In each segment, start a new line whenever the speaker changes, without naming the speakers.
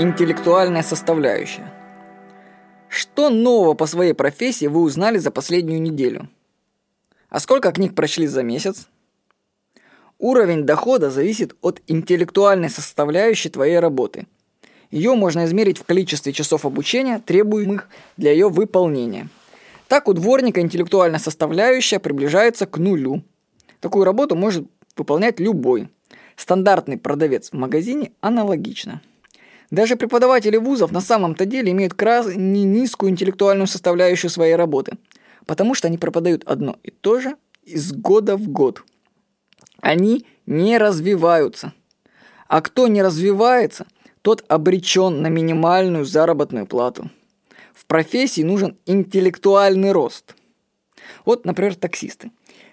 Интеллектуальная составляющая. Что нового по своей профессии вы узнали за последнюю неделю? А сколько книг прочли за месяц? Уровень дохода зависит от интеллектуальной составляющей твоей работы. Ее можно измерить в количестве часов обучения, требуемых для ее выполнения. Так у дворника интеллектуальная составляющая приближается к нулю. Такую работу может выполнять любой. Стандартный продавец в магазине аналогично. Даже преподаватели вузов на самом-то деле имеют крайне низкую интеллектуальную составляющую своей работы, потому что они преподают одно и то же из года в год. Они не развиваются. А кто не развивается, тот обречен на минимальную заработную плату. В профессии нужен интеллектуальный рост. Вот, например, таксисты.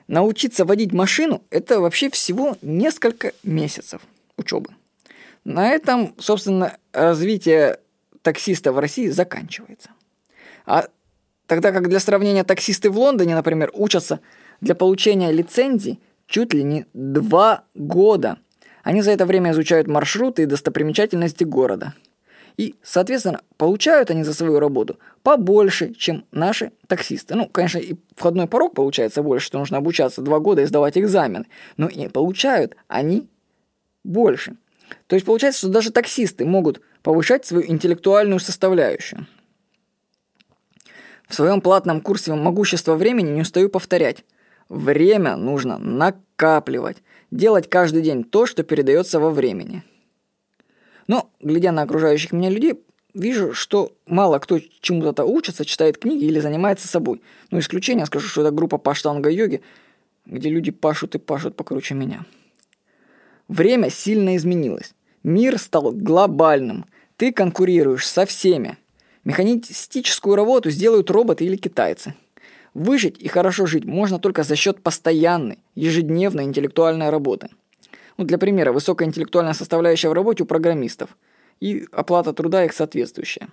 Научиться водить машину – это вообще всего несколько месяцев учебы. На этом, собственно, развитие таксиста в России заканчивается. А тогда как для сравнения таксисты в Лондоне, например, учатся для получения лицензии чуть ли не два года. Они за это время изучают маршруты и достопримечательности города – и, соответственно, получают они за свою работу побольше, чем наши таксисты. Ну, конечно, и входной порог получается больше, что нужно обучаться два года и сдавать экзамены. Но и получают они больше. То есть получается, что даже таксисты могут повышать свою интеллектуальную составляющую. В своем платном курсе «Могущество времени» не устаю повторять. Время нужно накапливать, делать каждый день то, что передается во времени – но, глядя на окружающих меня людей, вижу, что мало кто чему-то учится, читает книги или занимается собой. Ну, исключение, скажу, что это группа паштанга-йоги, где люди пашут и пашут покруче меня. Время сильно изменилось. Мир стал глобальным. Ты конкурируешь со всеми. Механистическую работу сделают роботы или китайцы. Выжить и хорошо жить можно только за счет постоянной, ежедневной интеллектуальной работы – ну, для примера, высокая интеллектуальная составляющая в работе у программистов и оплата труда их соответствующая.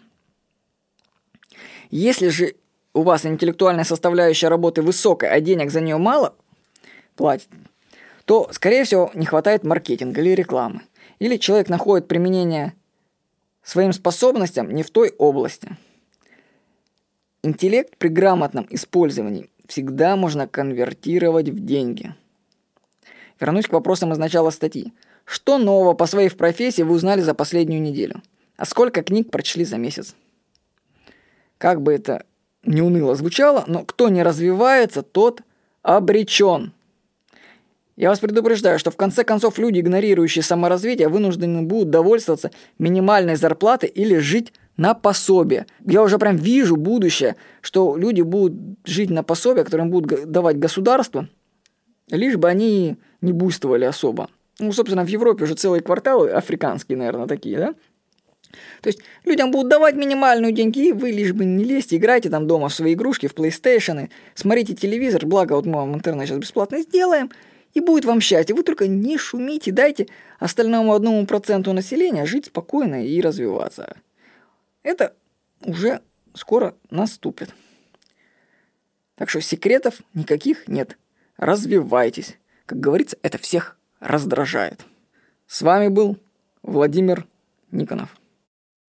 Если же у вас интеллектуальная составляющая работы высокая, а денег за нее мало платит, то, скорее всего, не хватает маркетинга или рекламы. Или человек находит применение своим способностям не в той области. Интеллект при грамотном использовании всегда можно конвертировать в деньги – Вернусь к вопросам из начала статьи. Что нового по своей профессии вы узнали за последнюю неделю? А сколько книг прочли за месяц? Как бы это не уныло звучало, но кто не развивается, тот обречен. Я вас предупреждаю, что в конце концов люди, игнорирующие саморазвитие, вынуждены будут довольствоваться минимальной зарплатой или жить на пособие. Я уже прям вижу будущее, что люди будут жить на пособие, которое им будут давать государство, лишь бы они не буйствовали особо. Ну, собственно, в Европе уже целые кварталы африканские, наверное, такие, да? То есть людям будут давать минимальную деньги, и вы лишь бы не лезьте, играйте там дома в свои игрушки, в PlayStation, смотрите телевизор, благо вот мы вам интернет сейчас бесплатно сделаем, и будет вам счастье. Вы только не шумите, дайте остальному одному проценту населения жить спокойно и развиваться. Это уже скоро наступит. Так что секретов никаких нет. Развивайтесь. Как говорится, это всех раздражает. С вами был Владимир Никонов.